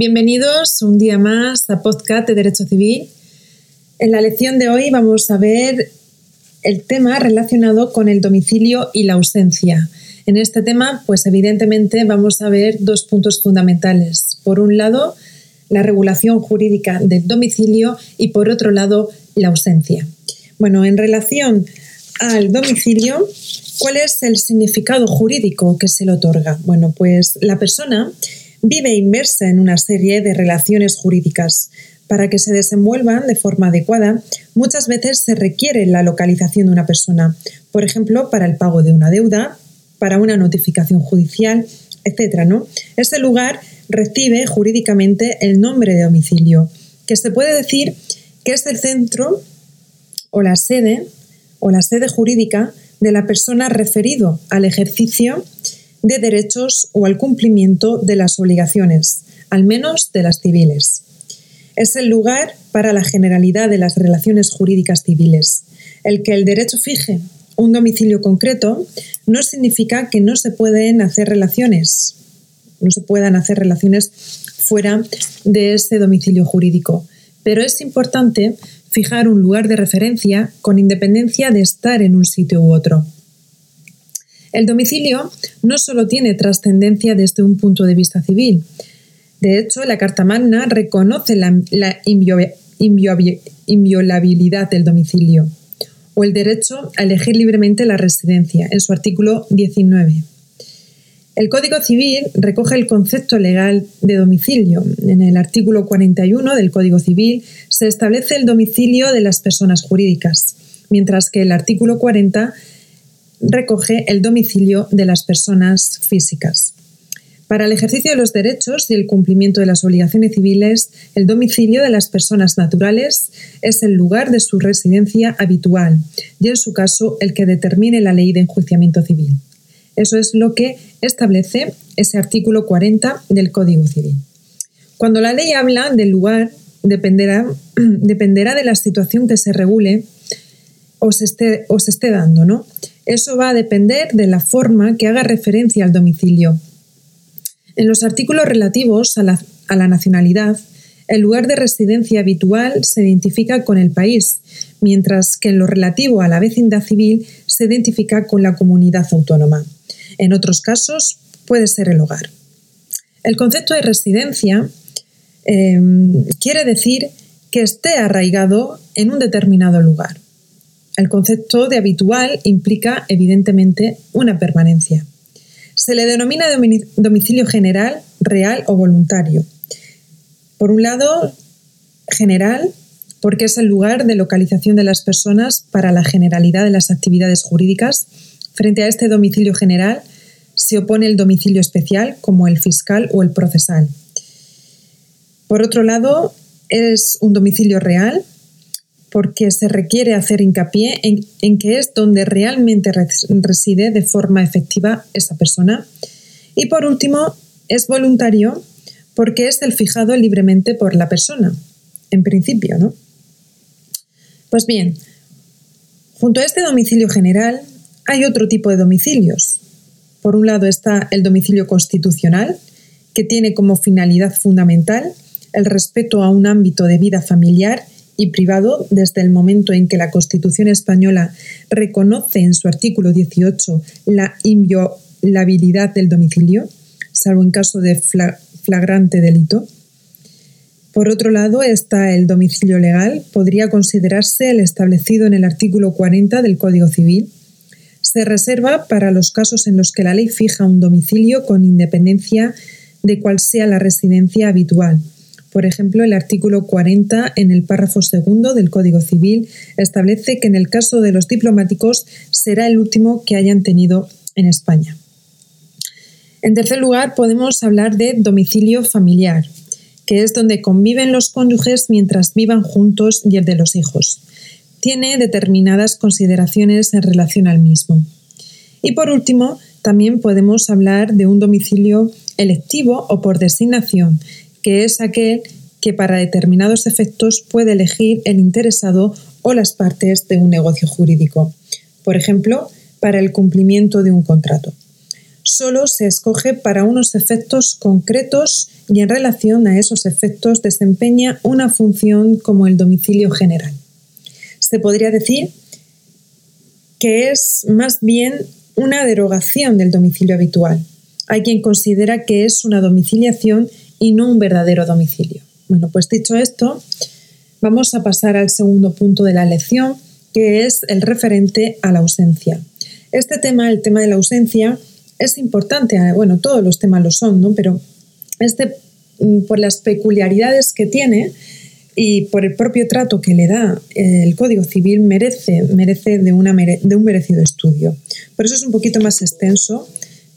Bienvenidos un día más a Podcast de Derecho Civil. En la lección de hoy vamos a ver el tema relacionado con el domicilio y la ausencia. En este tema, pues evidentemente vamos a ver dos puntos fundamentales. Por un lado, la regulación jurídica del domicilio y por otro lado, la ausencia. Bueno, en relación al domicilio, ¿cuál es el significado jurídico que se le otorga? Bueno, pues la persona vive inmersa en una serie de relaciones jurídicas. Para que se desenvuelvan de forma adecuada, muchas veces se requiere la localización de una persona, por ejemplo, para el pago de una deuda, para una notificación judicial, etc. ¿no? Ese lugar recibe jurídicamente el nombre de domicilio, que se puede decir que es el centro o la sede o la sede jurídica de la persona referido al ejercicio de derechos o al cumplimiento de las obligaciones, al menos de las civiles. Es el lugar para la generalidad de las relaciones jurídicas civiles. El que el derecho fije un domicilio concreto no significa que no se pueden hacer relaciones, no se puedan hacer relaciones fuera de ese domicilio jurídico, pero es importante fijar un lugar de referencia con independencia de estar en un sitio u otro. El domicilio no solo tiene trascendencia desde un punto de vista civil. De hecho, la Carta Magna reconoce la, inviolabilidad del domicilio o el derecho a elegir libremente la residencia en su artículo 19. El Código Civil recoge el concepto legal de domicilio. En el artículo 41 del Código Civil se establece el domicilio de las personas jurídicas, mientras que el artículo 40 recoge el domicilio de las personas físicas. Para el ejercicio de los derechos y el cumplimiento de las obligaciones civiles, el domicilio de las personas naturales es el lugar de su residencia habitual y, en su caso, el que determine la ley de enjuiciamiento civil. Eso es lo que establece ese artículo 40 del Código Civil. Cuando la ley habla del lugar, dependerá, dependerá de la situación que se regule o se esté, o se esté dando, ¿no? Eso va a depender de la forma que haga referencia al domicilio. En los artículos relativos a la, nacionalidad, el lugar de residencia habitual se identifica con el país, mientras que en lo relativo a la vecindad civil se identifica con la comunidad autónoma. En otros casos puede ser el hogar. El concepto de residencia em, quiere decir que esté arraigado en un determinado lugar. El concepto de habitual implica, evidentemente, una permanencia. Se le denomina domicilio general, real o voluntario. Por un lado, general, porque es el lugar de localización de las personas para la generalidad de las actividades jurídicas. Frente a este domicilio general se opone el domicilio especial, como el fiscal o el procesal. Por otro lado, es un domicilio real, porque se requiere hacer hincapié en, que es donde realmente reside de forma efectiva esa persona. Y por último, es voluntario porque es el fijado libremente por la persona, en principio, ¿no? Pues bien, junto a este domicilio general hay otro tipo de domicilios. Por un lado está el domicilio constitucional, que tiene como finalidad fundamental el respeto a un ámbito de vida familiar y privado desde el momento en que la Constitución española reconoce en su artículo 18 la inviolabilidad del domicilio, salvo en caso de flagrante delito. Por otro lado está el domicilio legal, podría considerarse el establecido en el artículo 40 del Código Civil. Se reserva para los casos en los que la ley fija un domicilio con independencia de cuál sea la residencia habitual por ejemplo, el artículo 40 en el párrafo segundo del Código Civil establece que en el caso de los diplomáticos será el último que hayan tenido en España. En tercer lugar, podemos hablar de domicilio familiar, que es donde conviven los cónyuges mientras vivan juntos y el de los hijos. Tiene determinadas consideraciones en relación al mismo. Y por último, también podemos hablar de un domicilio electivo o por designación, que es aquel que para determinados efectos puede elegir el interesado o las partes de un negocio jurídico, por ejemplo, para el cumplimiento de un contrato. solo se escoge para unos efectos concretos y en relación a esos efectos desempeña una función como el domicilio general. Se podría decir que es más bien una derogación del domicilio habitual. Hay quien considera que es una domiciliación y no un verdadero domicilio. Bueno, pues dicho esto, vamos a pasar al segundo punto de la lección, que es el referente a la ausencia. Este tema, el tema de la ausencia, es importante, eh, bueno, todos los temas lo son, ¿no? Pero este, mm, por las peculiaridades que tiene y por el propio trato que le da eh, el Código Civil, merece, merece de, una, de un merecido estudio. Por eso es un poquito más extenso,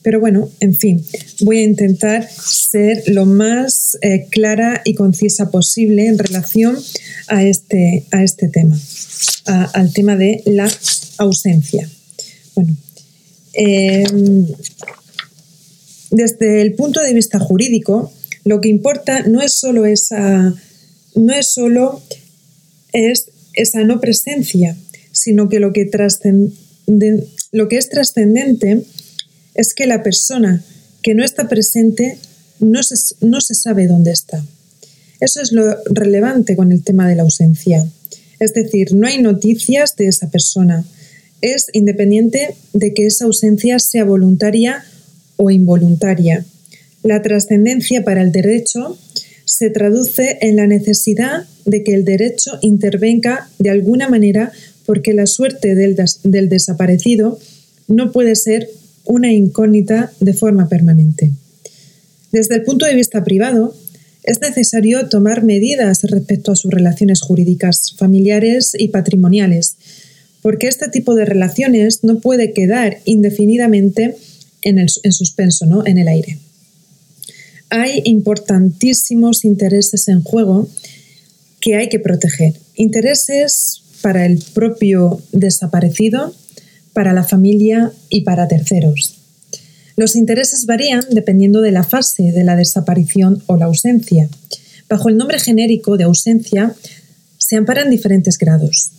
pero bueno, en fin, voy a intentar ser lo más eh, clara y concisa posible en relación a este, a este tema, al tema de la ausencia. Bueno, em, desde el punto de vista jurídico, lo que importa no es solo esa, no es solo es esa no presencia, sino que lo que, lo que es trascendente es que la persona que no está presente no no se sabe dónde está. Eso es lo relevante con el tema de la ausencia. Es decir, no hay noticias de esa persona, es independiente de que esa ausencia sea voluntaria o involuntaria. La trascendencia para el derecho se traduce en la necesidad de que el derecho intervenga de alguna manera porque la suerte del, del desaparecido no puede ser una incógnita de forma permanente. Desde el punto de vista privado, es necesario tomar medidas respecto a sus relaciones jurídicas, familiares y patrimoniales, porque este tipo de relaciones no puede quedar indefinidamente en, suspenso, ¿no? en el aire. Hay importantísimos intereses en juego que hay que proteger. Intereses para el propio desaparecido, para la familia y para terceros. Los intereses varían dependiendo de la fase de la desaparición o la ausencia. Bajo el nombre genérico de ausencia se amparan diferentes grados.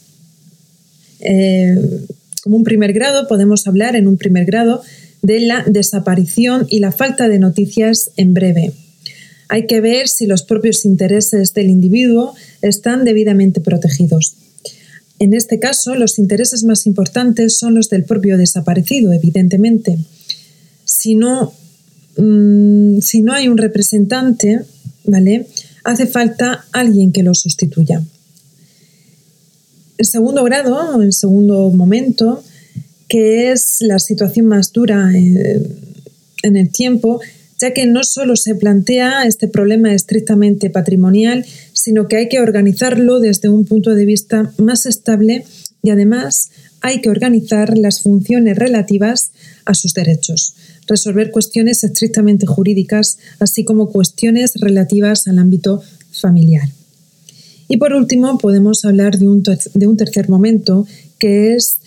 Eh, como un primer grado, podemos hablar en un primer grado de la desaparición y la falta de noticias en breve. Hay que ver si los propios intereses del individuo están debidamente protegidos. En este caso, los intereses más importantes son los del propio desaparecido, evidentemente. Si no, mm, si no hay un representante, ¿vale? Hace falta alguien que lo sustituya. El segundo grado, el segundo momento, que es la situación más dura eh, en el tiempo, ya que no solo se plantea este problema estrictamente patrimonial, sino que hay que organizarlo desde un punto de vista más estable y además hay que organizar las funciones relativas a sus derechos, resolver cuestiones estrictamente jurídicas, así como cuestiones relativas al ámbito familiar. Y por último, podemos hablar de un, tercer momento, que es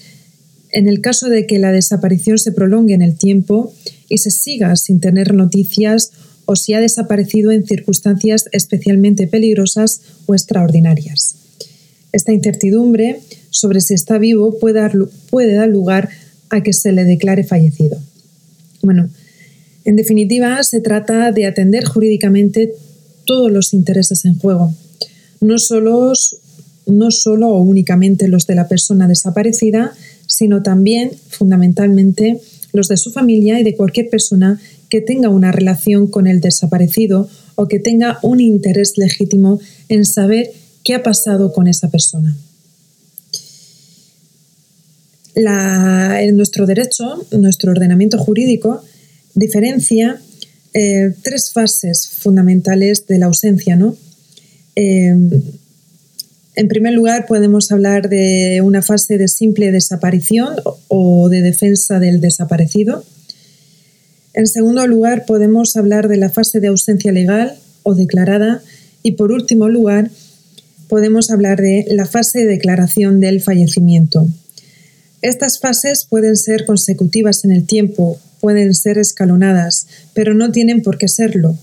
en el caso de que la desaparición se prolongue en el tiempo y se siga sin tener noticias o si ha desaparecido en circunstancias especialmente peligrosas o extraordinarias. Esta incertidumbre sobre si está vivo puede dar, puede dar lugar a que se le declare fallecido. Bueno, en definitiva, se trata de atender jurídicamente todos los intereses en juego, no solo, no solo o únicamente los de la persona desaparecida, sino también, fundamentalmente, los de su familia y de cualquier persona que tenga una relación con el desaparecido o que tenga un interés legítimo en saber qué ha pasado con esa persona. en nuestro derecho, nuestro ordenamiento jurídico, diferencia eh, tres fases fundamentales de la ausencia, ¿no? Em, en primer lugar, podemos hablar de una fase de simple desaparición o de defensa del desaparecido. En segundo lugar, podemos hablar de la fase de ausencia legal o declarada. Y por último lugar, podemos hablar de la fase de declaración del fallecimiento. Estas fases pueden ser consecutivas en el tiempo, pueden ser escalonadas, pero no tienen por qué serlo.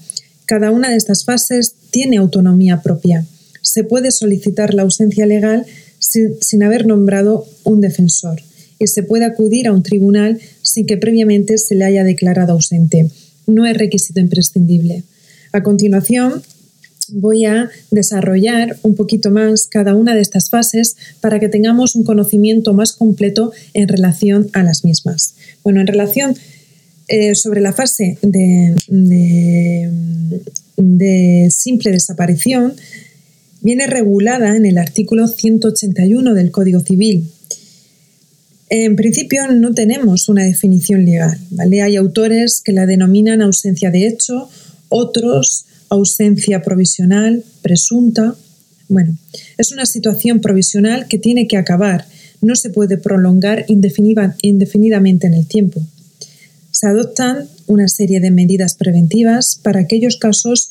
Cada una de estas fases tiene autonomía propia. Se puede solicitar la ausencia legal sin, haber nombrado un defensor y se puede acudir a un tribunal sin que previamente se le haya declarado ausente. No es requisito imprescindible. A continuación, voy a desarrollar un poquito más cada una de estas fases para que tengamos un conocimiento más completo en relación a las mismas. Bueno, en relación eh, sobre la fase de, de simple desaparición, viene regulada en el artículo 181 del Código Civil. En principio no tenemos una definición legal, ¿vale? Hay autores que la denominan ausencia de hecho, otros ausencia provisional, presunta. Bueno, es una situación provisional que tiene que acabar, no se puede prolongar indefinidamente en el tiempo. Se adoptan una serie de medidas preventivas para aquellos casos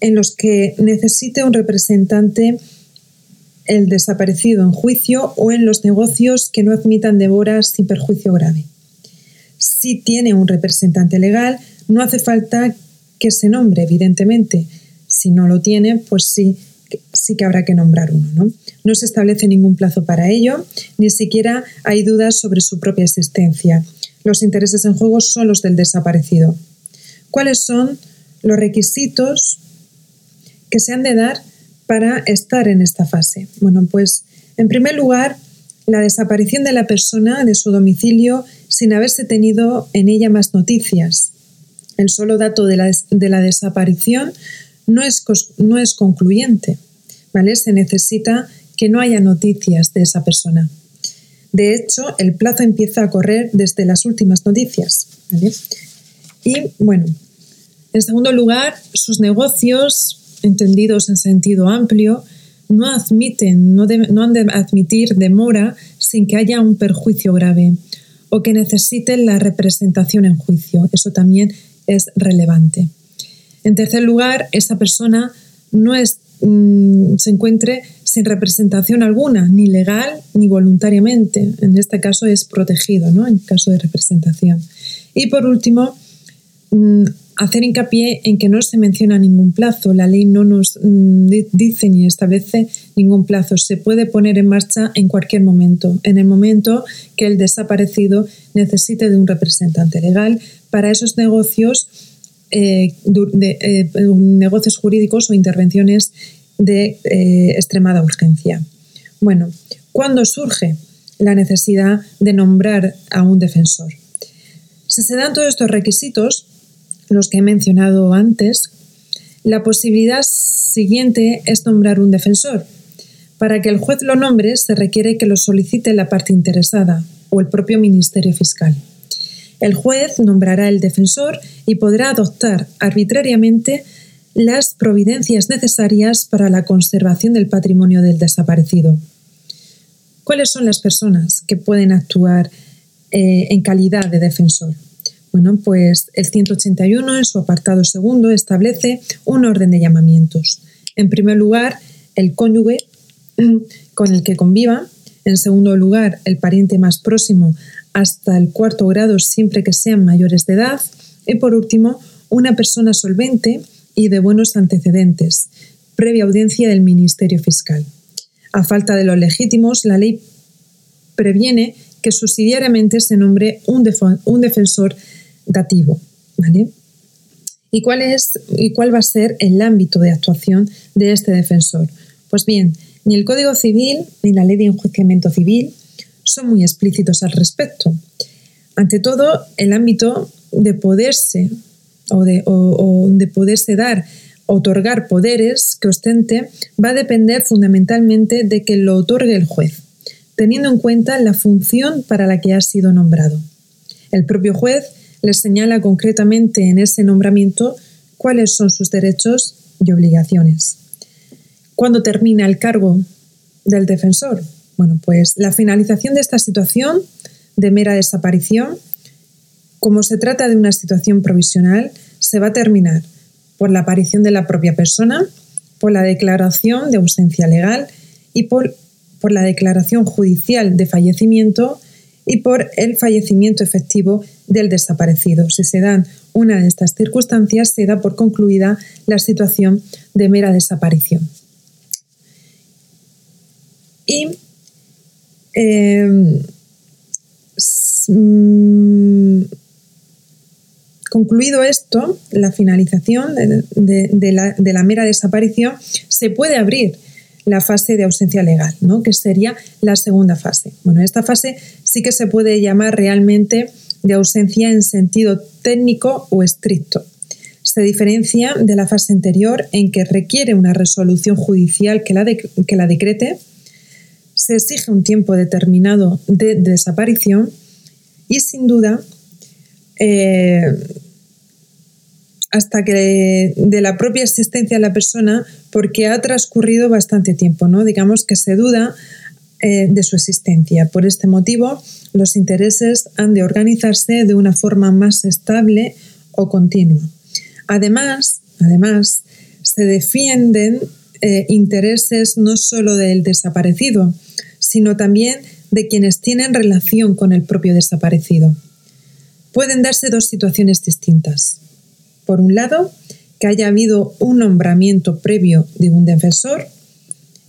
en los que necesite un representante el desaparecido en juicio o en los negocios que no admitan devoras sin perjuicio grave. Si tiene un representante legal, no hace falta que se nombre, evidentemente. Si no lo tiene, pues sí, sí que habrá que nombrar uno. ¿no? no se establece ningún plazo para ello, ni siquiera hay dudas sobre su propia existencia. Los intereses en juego son los del desaparecido. ¿Cuáles son los requisitos que se han de dar para estar en esta fase? Bueno, pues en primer lugar, la desaparición de la persona de su domicilio sin haberse tenido en ella más noticias. El solo dato de la, de la desaparición no es, no es concluyente. ¿vale? Se necesita que no haya noticias de esa persona. De hecho, el plazo empieza a correr desde las últimas noticias. Y bueno, en segundo lugar, sus negocios entendidos en sentido amplio, no admiten, no, no han de admitir demora sin que haya un perjuicio grave o que necesiten la representación en juicio. Eso también es relevante. En tercer lugar, esa persona no es, mm, se encuentre sin representación alguna, ni legal ni voluntariamente. En este caso es protegido, ¿no? En caso de representación. Y por último, mm, hacer hincapié en que no se menciona ningún plazo. La ley no nos mm, dice ni establece ningún plazo. Se puede poner en marcha en cualquier momento, en el momento que el desaparecido necesite de un representante legal para esos negocios, eh, de, eh, negocios jurídicos o intervenciones de eh, extremada urgencia. Bueno, ¿cuándo surge la necesidad de nombrar a un defensor? Si se dan todos estos requisitos, los que he mencionado antes, la posibilidad siguiente es nombrar un defensor. Para que el juez lo nombre se requiere que lo solicite la parte interesada o el propio Ministerio Fiscal. El juez nombrará el defensor y podrá adoptar arbitrariamente las providencias necesarias para la conservación del patrimonio del desaparecido. ¿Cuáles son las personas que pueden actuar eh, en calidad de defensor? Bueno, pues el 181 en su apartado segundo establece un orden de llamamientos. En primer lugar, el cónyuge con el que conviva. En segundo lugar, el pariente más próximo hasta el cuarto grado siempre que sean mayores de edad. Y por último, una persona solvente y de buenos antecedentes, previa audiencia del Ministerio Fiscal. A falta de los legítimos, la ley previene que subsidiariamente se nombre un, un defensor dativo. ¿vale? ¿Y cuál, es, ¿Y cuál va a ser el ámbito de actuación de este defensor? Pues bien, ni el Código Civil ni la Ley de Enjuiciamiento Civil son muy explícitos al respecto. Ante todo, el ámbito de poderse o de, poderse dar, otorgar poderes que ostente, va a depender fundamentalmente de que lo otorgue el juez, teniendo en cuenta la función para la que ha sido nombrado. El propio juez les señala concretamente en ese nombramiento cuáles son sus derechos y obligaciones. ¿Cuándo termina el cargo del defensor? Bueno, pues la finalización de esta situación de mera desaparición, como se trata de una situación provisional, se va a terminar por la aparición de la propia persona, por la declaración de ausencia legal y por, por la declaración judicial de fallecimiento y por el fallecimiento efectivo del desaparecido. Si se dan una de estas circunstancias, se da por concluida la situación de mera desaparición. Y em, mm, concluido esto, la finalización de, la, mera desaparición, se puede abrir la fase de ausencia legal, ¿no? que sería la segunda fase. Bueno, esta fase sí que se puede llamar realmente de ausencia en sentido técnico o estricto. Se diferencia de la fase anterior en que requiere una resolución judicial que la, que la decrete, se exige un tiempo determinado de, desaparición y sin duda eh, hasta que de, la propia existencia de la persona porque ha transcurrido bastante tiempo, ¿no? Digamos que se duda eh, de su existencia. Por este motivo, los intereses han de organizarse de una forma más estable o continua. Además, además se defienden eh, intereses no solo del desaparecido, sino también de quienes tienen relación con el propio desaparecido. Pueden darse dos situaciones distintas. Por un lado, que haya habido un nombramiento previo de un defensor.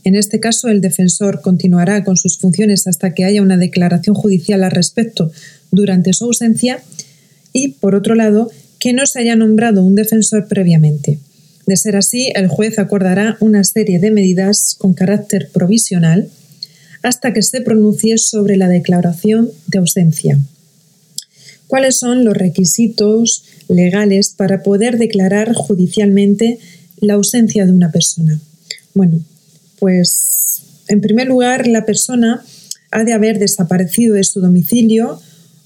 En este caso, el defensor continuará con sus funciones hasta que haya una declaración judicial al respecto durante su ausencia. Y, por otro lado, que no se haya nombrado un defensor previamente. De ser así, el juez acordará una serie de medidas con carácter provisional hasta que se pronuncie sobre la declaración de ausencia. ¿Cuáles son los requisitos legales para poder declarar judicialmente la ausencia de una persona? Bueno, pues en primer lugar, la persona ha de haber desaparecido de su domicilio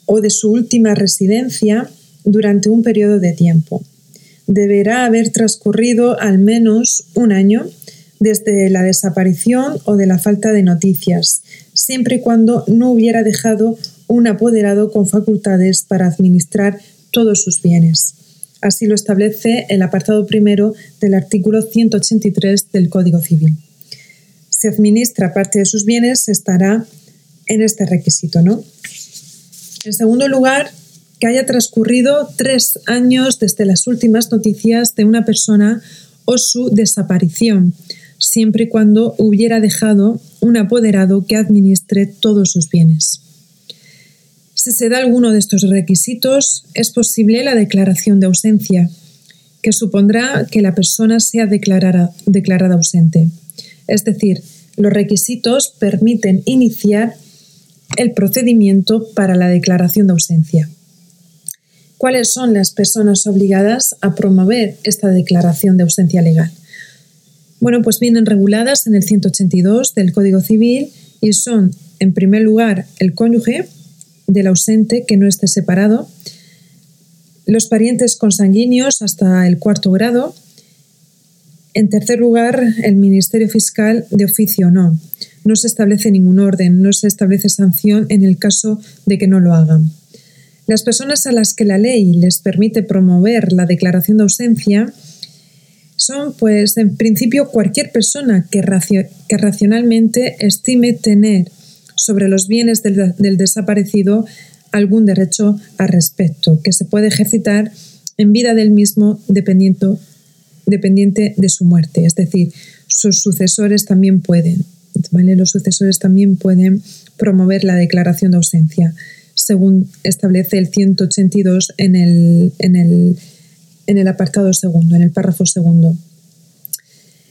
o de su última residencia durante un periodo de tiempo. Deberá haber transcurrido al menos un año desde la desaparición o de la falta de noticias, siempre y cuando no hubiera dejado un apoderado con facultades para administrar todos sus bienes. Así lo establece el apartado primero del artículo 183 del Código Civil. Si administra parte de sus bienes, estará en este requisito, ¿no? En segundo lugar, que haya transcurrido tres años desde las últimas noticias de una persona o su desaparición, siempre y cuando hubiera dejado un apoderado que administre todos sus bienes. Si se da alguno de estos requisitos, es posible la declaración de ausencia, que supondrá que la persona sea declarada, ausente. Es decir, los requisitos permiten iniciar el procedimiento para la declaración de ausencia. ¿Cuáles son las personas obligadas a promover esta declaración de ausencia legal? Bueno, pues vienen reguladas en el 182 del Código Civil y son, en primer lugar, el cónyuge del ausente que no esté separado, los parientes consanguíneos hasta el cuarto grado, en tercer lugar, el Ministerio Fiscal de oficio no. No se establece ningún orden, no se establece sanción en el caso de que no lo hagan. Las personas a las que la ley les permite promover la declaración de ausencia son, pues, en principio, cualquier persona que, racionalmente estime tener sobre los bienes del, desaparecido algún derecho al respecto, que se puede ejercitar en vida del mismo dependiente, dependiente de su muerte. Es decir, sus sucesores también pueden, Los sucesores también pueden promover la declaración de ausencia, según establece el 182 en el, en el en el apartado segundo, en el párrafo segundo.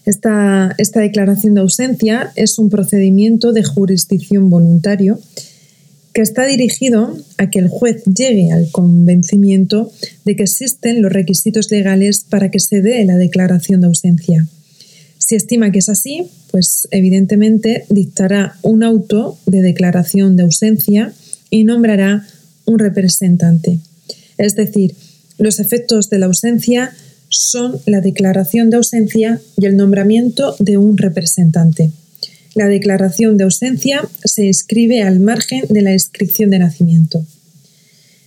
Esta, esta, declaración de ausencia es un procedimiento de jurisdicción voluntario que está dirigido a que el juez llegue al convencimiento de que existen los requisitos legales para que se dé la declaración de ausencia. Si estima que es así, pues evidentemente dictará un auto de declaración de ausencia y nombrará un representante. Es decir, los efectos de la ausencia son la declaración de ausencia y el nombramiento de un representante. La declaración de ausencia se inscribe al margen de la inscripción de nacimiento.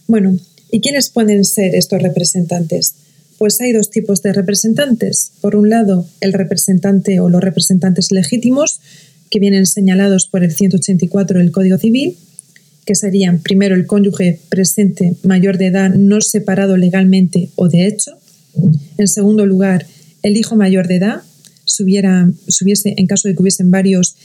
Bueno, ¿y quiénes pueden ser estos representantes? Pues hay dos tipos de representantes. Por un lado, el representante o los representantes legítimos, que vienen señalados por el 184 del Código Civil, que serían primero el cónyuge presente mayor de edad no separado legalmente o de hecho. En segundo lugar, el hijo mayor de edad, en caso de que hubiesen varios,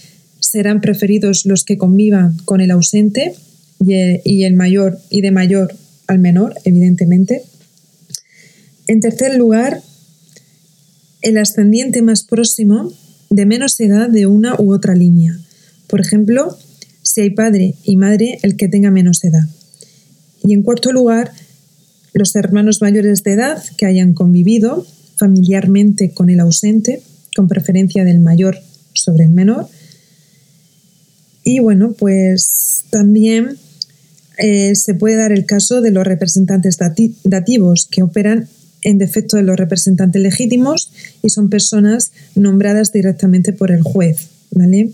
serán preferidos los que convivan con el ausente y el mayor y de mayor al menor, evidentemente. En tercer lugar, el ascendiente más próximo de menos edad de una u otra línea. Por ejemplo, si hay padre y madre, el que tenga menos edad. Y en cuarto lugar, los hermanos mayores de edad que hayan convivido familiarmente con el ausente, con preferencia del mayor sobre el menor. Y bueno, pues también eh, se puede dar el caso de los representantes dativos que operan en defecto de los representantes legítimos y son personas nombradas directamente por el juez. ¿vale?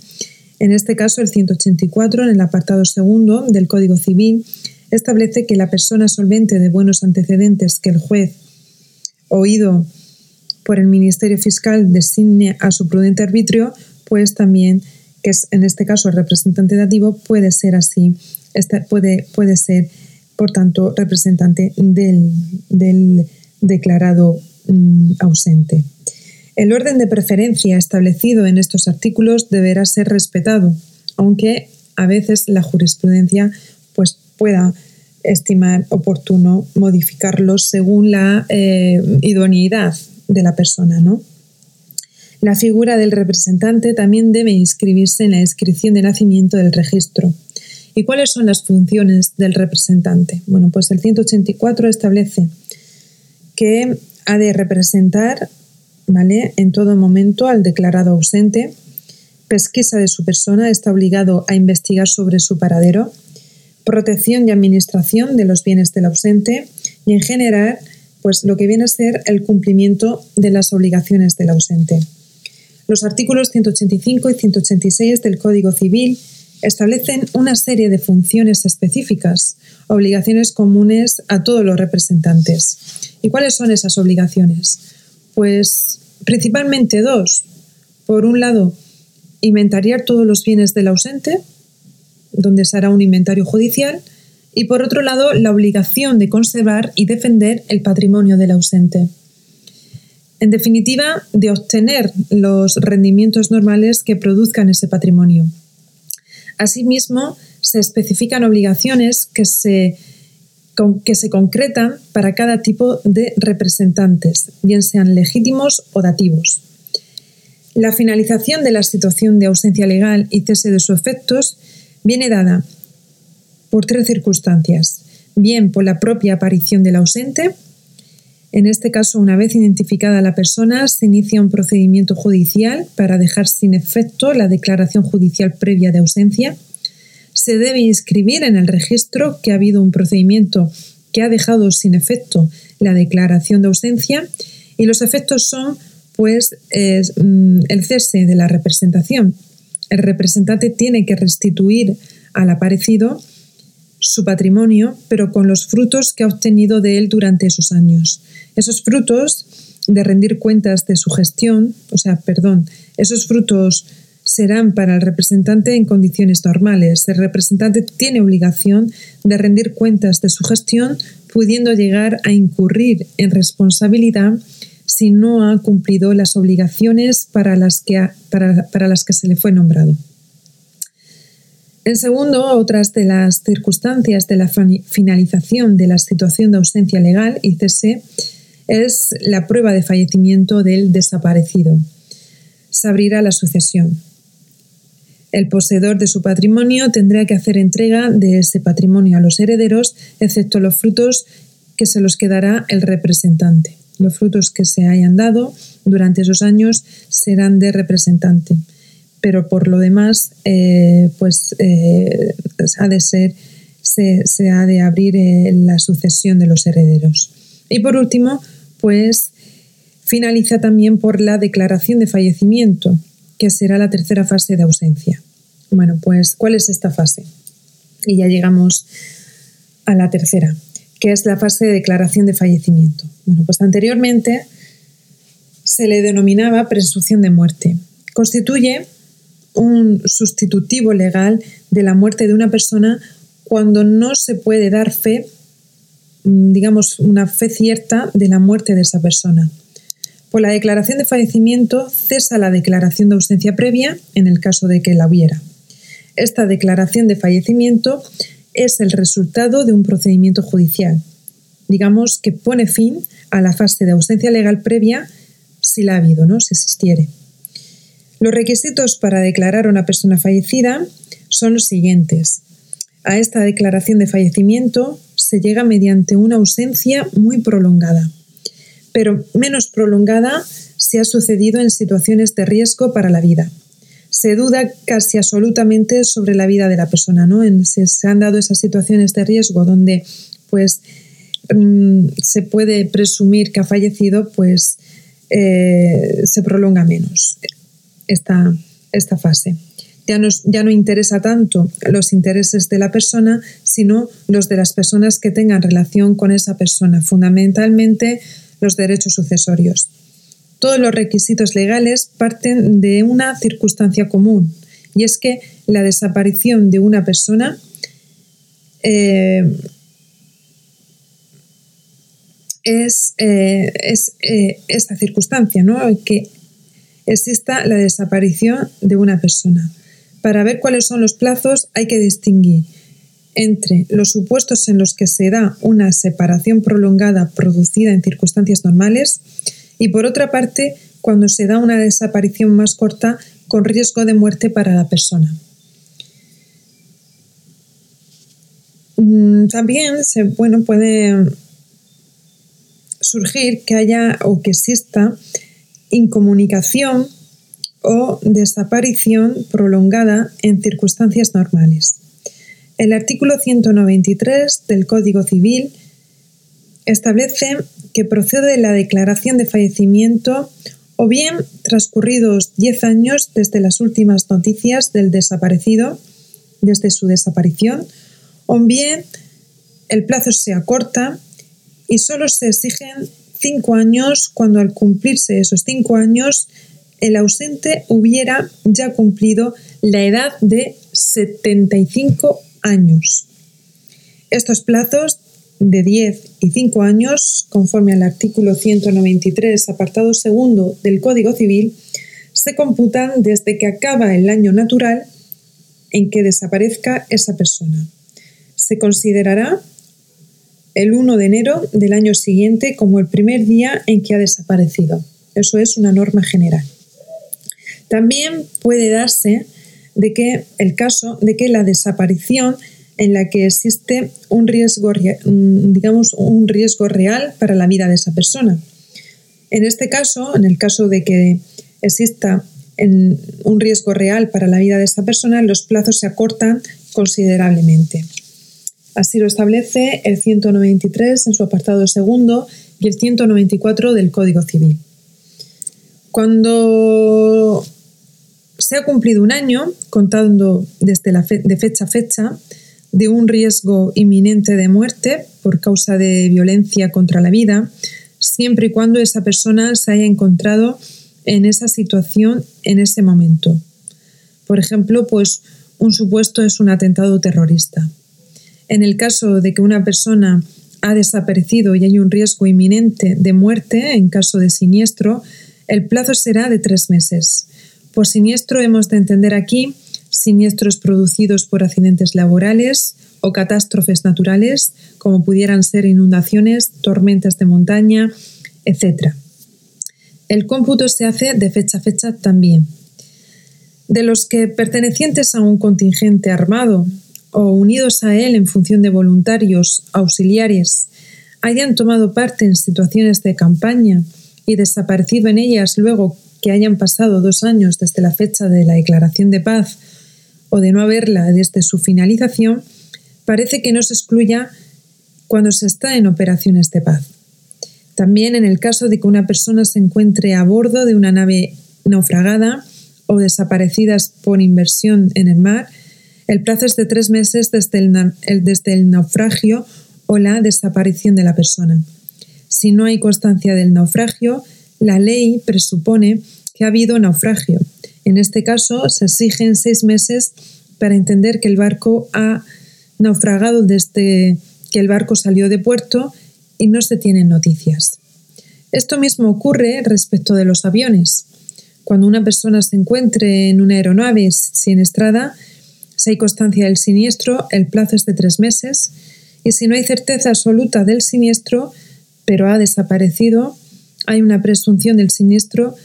En este caso, el 184, en el apartado segundo del Código Civil, establece que la persona solvente de buenos antecedentes que el juez, oído por el Ministerio Fiscal, designe a su prudente arbitrio, pues también, que es en este caso el representante dativo, puede ser así, este puede, puede ser, por tanto, representante del, declarado mm, ausente. El orden de preferencia establecido en estos artículos deberá ser respetado, aunque a veces la jurisprudencia pueda estimar oportuno modificarlos según la eh, idoneidad de la persona. ¿no? La figura del representante también debe inscribirse en la inscripción de nacimiento del registro. ¿Y cuáles son las funciones del representante? Bueno, pues el 184 establece que ha de representar ¿vale? en todo momento al declarado ausente, pesquisa de su persona, está obligado a investigar sobre su paradero, protección y administración de los bienes del ausente y en general pues lo que viene a ser el cumplimiento de las obligaciones del ausente. Los artículos 185 y 186 del Código Civil establecen una serie de funciones específicas, obligaciones comunes a todos los representantes. ¿Y cuáles son esas obligaciones? Pues principalmente dos. Por un lado, inventariar todos los bienes del ausente, donde se hará un inventario judicial, y por otro lado, la obligación de conservar y defender el patrimonio del ausente. En definitiva, de obtener los rendimientos normales que produzcan ese patrimonio. Asimismo, se especifican obligaciones que se, que se concretan para cada tipo de representantes, bien sean legítimos o dativos. La finalización de la situación de ausencia legal y cese de sus efectos viene dada por tres circunstancias, bien por la propia aparición del ausente, en este caso, una vez identificada la persona, se inicia un procedimiento judicial para dejar sin efecto la declaración judicial previa de ausencia. Se debe inscribir en el registro que ha habido un procedimiento que ha dejado sin efecto la declaración de ausencia y los efectos son pues mm, el cese de la representación. El representante tiene que restituir al aparecido su patrimonio, pero con los frutos que ha obtenido de él durante esos años. Esos frutos de rendir cuentas de su gestión, o sea, perdón, esos frutos serán para el representante en condiciones normales. El representante tiene obligación de rendir cuentas de su gestión, pudiendo llegar a incurrir en responsabilidad si no ha cumplido las obligaciones para las que, para las que se le fue nombrado. En segundo, otras de las circunstancias de la finalización de la situación de ausencia legal cese es la prueba de fallecimiento del desaparecido. Se abrirá la sucesión. El poseedor de su patrimonio tendrá que hacer entrega de ese patrimonio a los herederos, excepto los frutos que se los quedará el representante. Los frutos que se hayan dado durante esos años serán de representante pero por lo demás, eh, pues eh, ha de ser, se, ha de abrir eh, la sucesión de los herederos. Y por último, pues finaliza también por la declaración de fallecimiento, que será la tercera fase de ausencia. Bueno, pues, ¿cuál es esta fase? Y ya llegamos a la tercera, que es la fase de declaración de fallecimiento. Bueno, pues anteriormente se le denominaba presunción de muerte. Constituye un sustitutivo legal de la muerte de una persona cuando no se puede dar fe, mm, digamos, una fe cierta de la muerte de esa persona. Por la declaración de fallecimiento cesa la declaración de ausencia previa en el caso de que la hubiera. Esta declaración de fallecimiento es el resultado de un procedimiento judicial. Digamos que pone fin a la fase de ausencia legal previa si la ha habido, ¿no? si existiere. Los requisitos para declarar a una persona fallecida son los siguientes. A esta declaración de fallecimiento se llega mediante una ausencia muy prolongada, pero menos prolongada si ha sucedido en situaciones de riesgo para la vida. Se duda casi absolutamente sobre la vida de la persona, ¿no? En, si se han dado esas situaciones de riesgo donde pues mm, se puede presumir que ha fallecido, pues eh, se prolonga menos esta, esta fase. Ya, ya no interesa tanto los intereses de la persona, sino los de las personas que tengan relación con esa persona, fundamentalmente los derechos sucesorios. Todos los requisitos legales parten de una circunstancia común, y es que la desaparición de una persona eh, es, eh, eh, esta circunstancia, ¿no? que exista la desaparición de una persona. Para ver cuáles son los plazos hay que distinguir entre los supuestos en los que se da una separación prolongada producida en circunstancias normales y por otra parte cuando se da una desaparición más corta con riesgo de muerte para la persona. Mm, también se, bueno, puede surgir que haya o que exista incomunicación o desaparición prolongada en circunstancias normales. El artículo 193 del Código Civil establece que procede la declaración de fallecimiento o bien transcurridos 10 años desde las últimas noticias del desaparecido, desde su desaparición, o bien el plazo se acorta y solo se exigen 5 años cuando al cumplirse esos 5 años el ausente hubiera ya cumplido la edad de 75 años. Estos plazos de 10 y 5 años, conforme al artículo 193, apartado segundo del Código Civil, se computan desde que acaba el año natural en que desaparezca esa persona. Se considerará el 1 de enero del año siguiente como el primer día en que ha desaparecido. Eso es una norma general. También puede darse de que el caso de que la desaparición en la que existe un riesgo, digamos, un riesgo real para la vida de esa persona. En este caso, en el caso de que exista un riesgo real para la vida de esa persona, los plazos se acortan considerablemente. Así lo establece el 193 en su apartado segundo y el 194 del Código Civil. Cuando se ha cumplido un año, contando desde la de fecha a fecha, de un riesgo inminente de muerte por causa de violencia contra la vida, siempre y cuando esa persona se haya encontrado en esa situación en ese momento. Por ejemplo, pues un supuesto es un atentado terrorista. En el caso de que una persona ha desaparecido y hay un riesgo inminente de muerte en caso de siniestro, el plazo será de tres meses. Por siniestro hemos de entender aquí siniestros producidos por accidentes laborales o catástrofes naturales, como pudieran ser inundaciones, tormentas de montaña, etc. El cómputo se hace de fecha a fecha también. De los que pertenecientes a un contingente armado o unidos a él en función de voluntarios auxiliares hayan tomado parte en situaciones de campaña y desaparecido en ellas luego que hayan pasado dos años desde la fecha de la declaración de paz o de no haberla desde su finalización, parece que no se excluya cuando se está en operaciones de paz. También en el caso de que una persona se encuentre a bordo de una nave naufragada o desaparecidas por inversión en el mar, el plazo es de tres meses desde el, desde el naufragio o la desaparición de la persona. Si no hay constancia del naufragio, la ley presupone que ha habido naufragio en este caso, se exigen seis meses para entender que el barco ha naufragado desde que el barco salió de puerto y no se tienen noticias. Esto mismo ocurre respecto de los aviones. Cuando una persona se encuentre en una aeronave sin estrada, Si hay constancia del siniestro, el plazo es de tres meses y si no hay certeza absoluta del siniestro, pero ha desaparecido, hay una presunción del siniestro,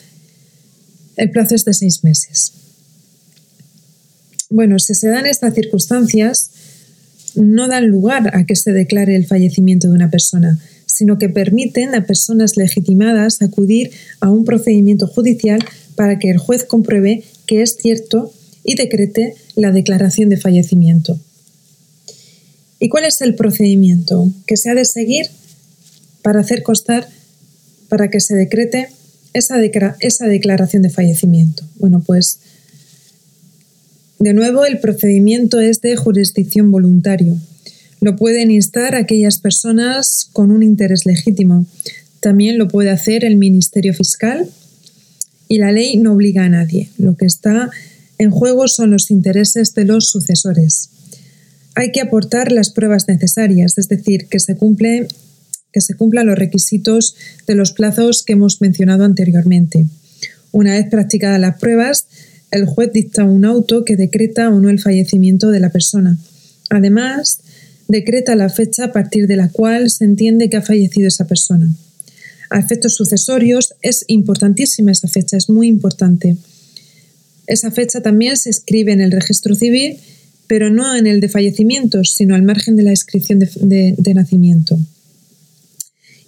el plazo es de seis meses. Bueno, si se dan estas circunstancias, no dan lugar a que se declare el fallecimiento de una persona, sino que permiten a personas legitimadas acudir a un procedimiento judicial para que el juez compruebe que es cierto y decrete la declaración de fallecimiento. ¿Y cuál es el procedimiento que se ha de seguir para hacer constar, para que se decrete esa, esa declaración de fallecimiento? Bueno, pues de nuevo el procedimiento es de jurisdicción voluntario. Lo pueden instar aquellas personas con un interés legítimo. También lo puede hacer el Ministerio Fiscal y la ley no obliga a nadie. Lo que está en juego son los intereses de los sucesores. Hay que aportar las pruebas necesarias, es decir, que se, cumple, que se cumplan los requisitos de los plazos que hemos mencionado anteriormente. Una vez practicadas las pruebas, el juez dicta un auto que decreta o no el fallecimiento de la persona. Además, decreta la fecha a partir de la cual se entiende que ha fallecido esa persona. A efectos sucesorios es importantísima esa fecha, es muy importante. Esa fecha también se escribe en el registro civil, pero no en el de fallecimientos, sino al margen de la inscripción de, de nacimiento.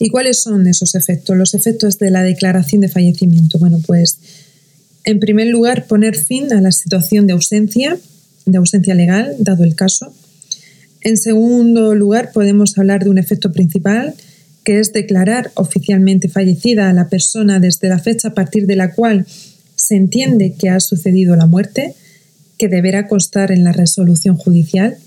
¿Y cuáles son esos efectos? Los efectos de la declaración de fallecimiento. Bueno, pues en primer lugar, poner fin a la situación de ausencia, de ausencia legal, dado el caso. En segundo lugar, podemos hablar de un efecto principal, que es declarar oficialmente fallecida a la persona desde la fecha a partir de la cual se entiende que ha sucedido la muerte, que deberá constar en la resolución judicial.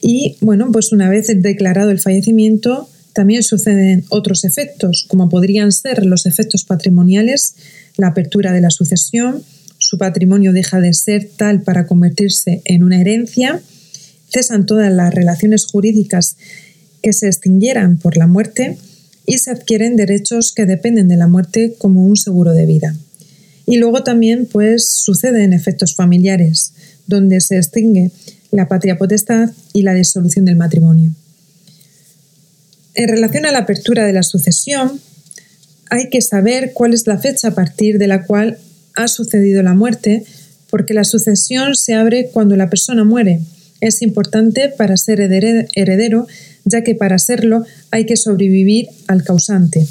Y bueno, pues una vez declarado el fallecimiento, también suceden otros efectos, como podrían ser los efectos patrimoniales, la apertura de la sucesión, su patrimonio deja de ser tal para convertirse en una herencia, cesan todas las relaciones jurídicas que se extinguieran por la muerte y se adquieren derechos que dependen de la muerte como un seguro de vida. Y luego también pues suceden efectos familiares, donde se extingue la patria potestad y la disolución del matrimonio. En relación a la apertura de la sucesión, hay que saber cuál es la fecha a partir de la cual ha sucedido la muerte, porque la sucesión se abre cuando la persona muere. Es importante para ser heredero, ya que para serlo hay que sobrevivir al causante.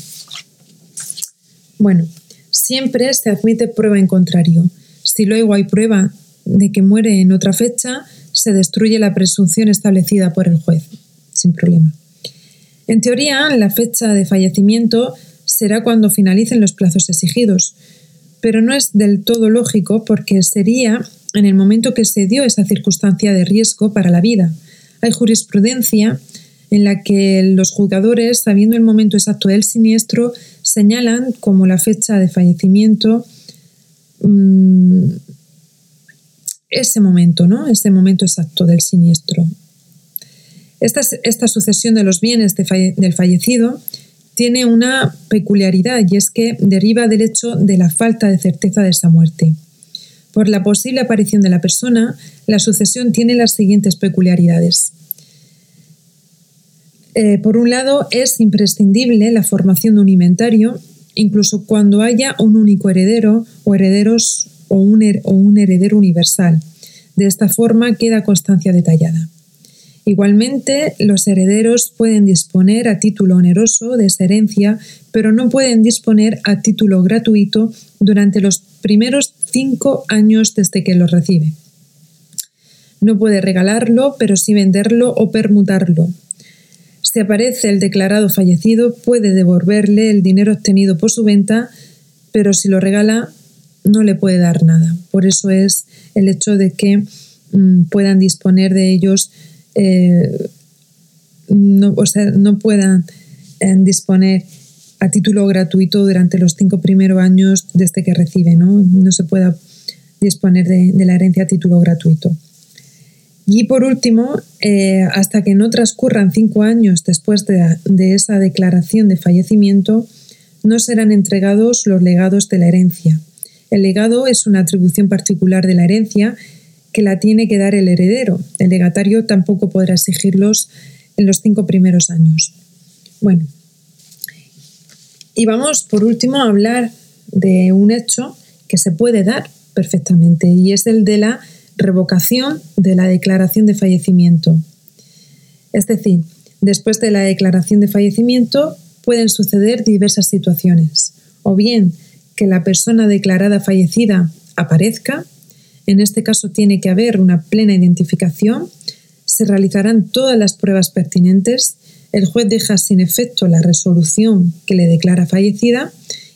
Bueno, siempre se admite prueba en contrario. Si luego hay prueba de que muere en otra fecha, se destruye la presunción establecida por el juez, sin problema. En teoría, la fecha de fallecimiento será cuando finalicen los plazos exigidos, pero no es del todo lógico porque sería en el momento que se dio esa circunstancia de riesgo para la vida. Hay jurisprudencia en la que los juzgadores, sabiendo el momento exacto del siniestro, señalan como la fecha de fallecimiento mm, ese momento, ¿no? Ese momento exacto del siniestro. Esta, sucesión de los bienes del fallecido tiene una peculiaridad y es que deriva del hecho de la falta de certeza de esa muerte. Por la posible aparición de la persona, la sucesión tiene las siguientes peculiaridades. Eh, por un lado, es imprescindible la formación de un inventario, incluso cuando haya un único heredero o herederos o un heredero universal. De esta forma queda constancia detallada. Igualmente, los herederos pueden disponer a título oneroso de esa herencia, pero no pueden disponer a título gratuito durante los primeros cinco años desde que lo recibe. No puede regalarlo, pero sí venderlo o permutarlo. Si aparece el declarado fallecido, puede devolverle el dinero obtenido por su venta, pero si lo regala, no le puede dar nada. Por eso es el hecho de que mm, puedan disponer de ellos eh, no, no puedan eh, disponer a título gratuito durante los cinco primeros años desde que recibe, ¿no? No se pueda disponer de, la herencia a título gratuito. Y por último, eh, hasta que no transcurran cinco años después de, de, esa declaración de fallecimiento, no serán entregados los legados de la herencia. El legado es una atribución particular de la herencia que la tiene que dar el heredero. El legatario tampoco podrá exigirlos en los cinco primeros años. Bueno, y vamos por último a hablar de un hecho que se puede dar perfectamente y es el de la revocación de la declaración de fallecimiento. Es decir, después de la declaración de fallecimiento pueden suceder diversas situaciones, o bien que la persona declarada fallecida aparezca, en este caso tiene que haber una plena identificación, se realizarán todas las pruebas pertinentes, el juez deja sin efecto la resolución que le declara fallecida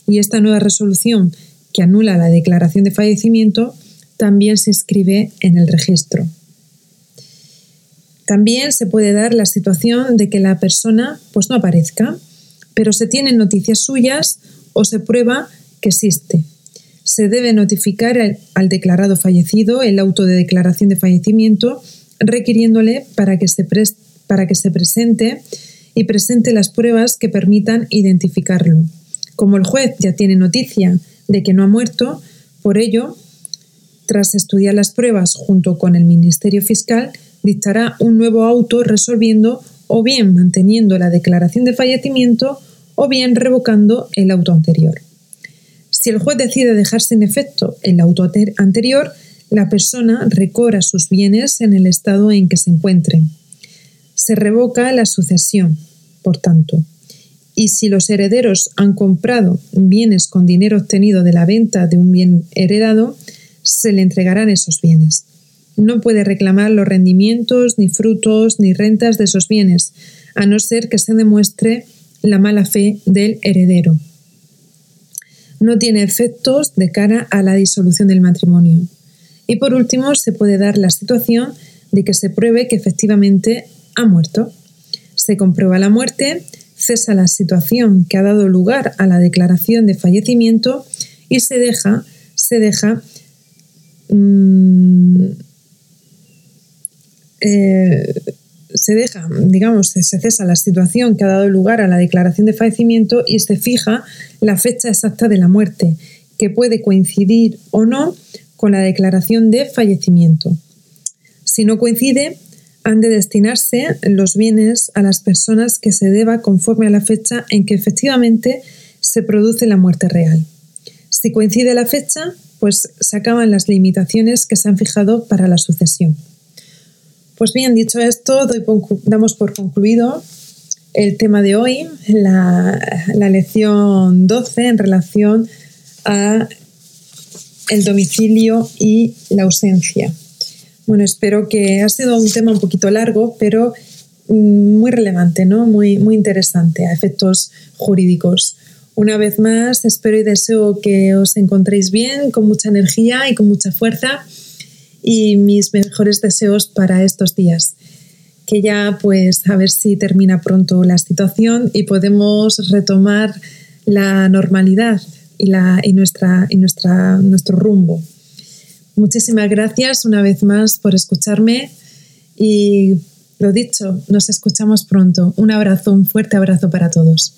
y esta nueva resolución que anula la declaración de fallecimiento también se inscribe en el registro. También se puede dar la situación de que la persona pues no aparezca, pero se tienen noticias suyas o se prueba que existe. Se debe notificar al declarado fallecido el auto de declaración de fallecimiento requiriéndole para que se, presente y presente las pruebas que permitan identificarlo. Como el juez ya tiene noticia de que no ha muerto, por ello, tras estudiar las pruebas junto con el Ministerio Fiscal, dictará un nuevo auto resolviendo o bien manteniendo la declaración de fallecimiento o bien revocando el auto anterior. Si el juez decide dejar sin efecto el auto anterior, la persona recobra sus bienes en el estado en que se encuentren. Se revoca la sucesión, por tanto. Y si los herederos han comprado bienes con dinero obtenido de la venta de un bien heredado, se le entregarán esos bienes no puede reclamar los rendimientos, ni frutos, ni rentas de esos bienes, a no ser que se demuestre la mala fe del heredero. No tiene efectos de cara a la disolución del matrimonio. Y por último, se puede dar la situación de que se pruebe que efectivamente ha muerto. Se comprueba la muerte, cesa la situación que ha dado lugar a la declaración de fallecimiento y se deja, se deja mmm, eh, se deja, digamos, se cesa la situación que ha dado lugar a la declaración de fallecimiento y se fija la fecha exacta de la muerte, que puede coincidir o no con la declaración de fallecimiento. Si no coincide, han de destinarse los bienes a las personas que se deba conforme a la fecha en que efectivamente se produce la muerte real. Si coincide la fecha, pues se acaban las limitaciones que se han fijado para la sucesión. Pues bien, dicho esto, damos por concluido el tema de hoy, la, lección 12 en relación a el domicilio y la ausencia. Bueno, espero que ha sido un tema un poquito largo, pero mm, muy relevante, ¿no? Muy, muy interesante a efectos jurídicos. Una vez más, espero y deseo que os encontréis bien, con mucha energía y con mucha fuerza y mis mejores deseos para estos días. Que ya pues a ver si termina pronto la situación y podemos retomar la normalidad y, la, y, nuestra, y nuestra, nuestro rumbo. Muchísimas gracias una vez más por escucharme y lo dicho, nos escuchamos pronto. Un abrazo, un fuerte abrazo para todos.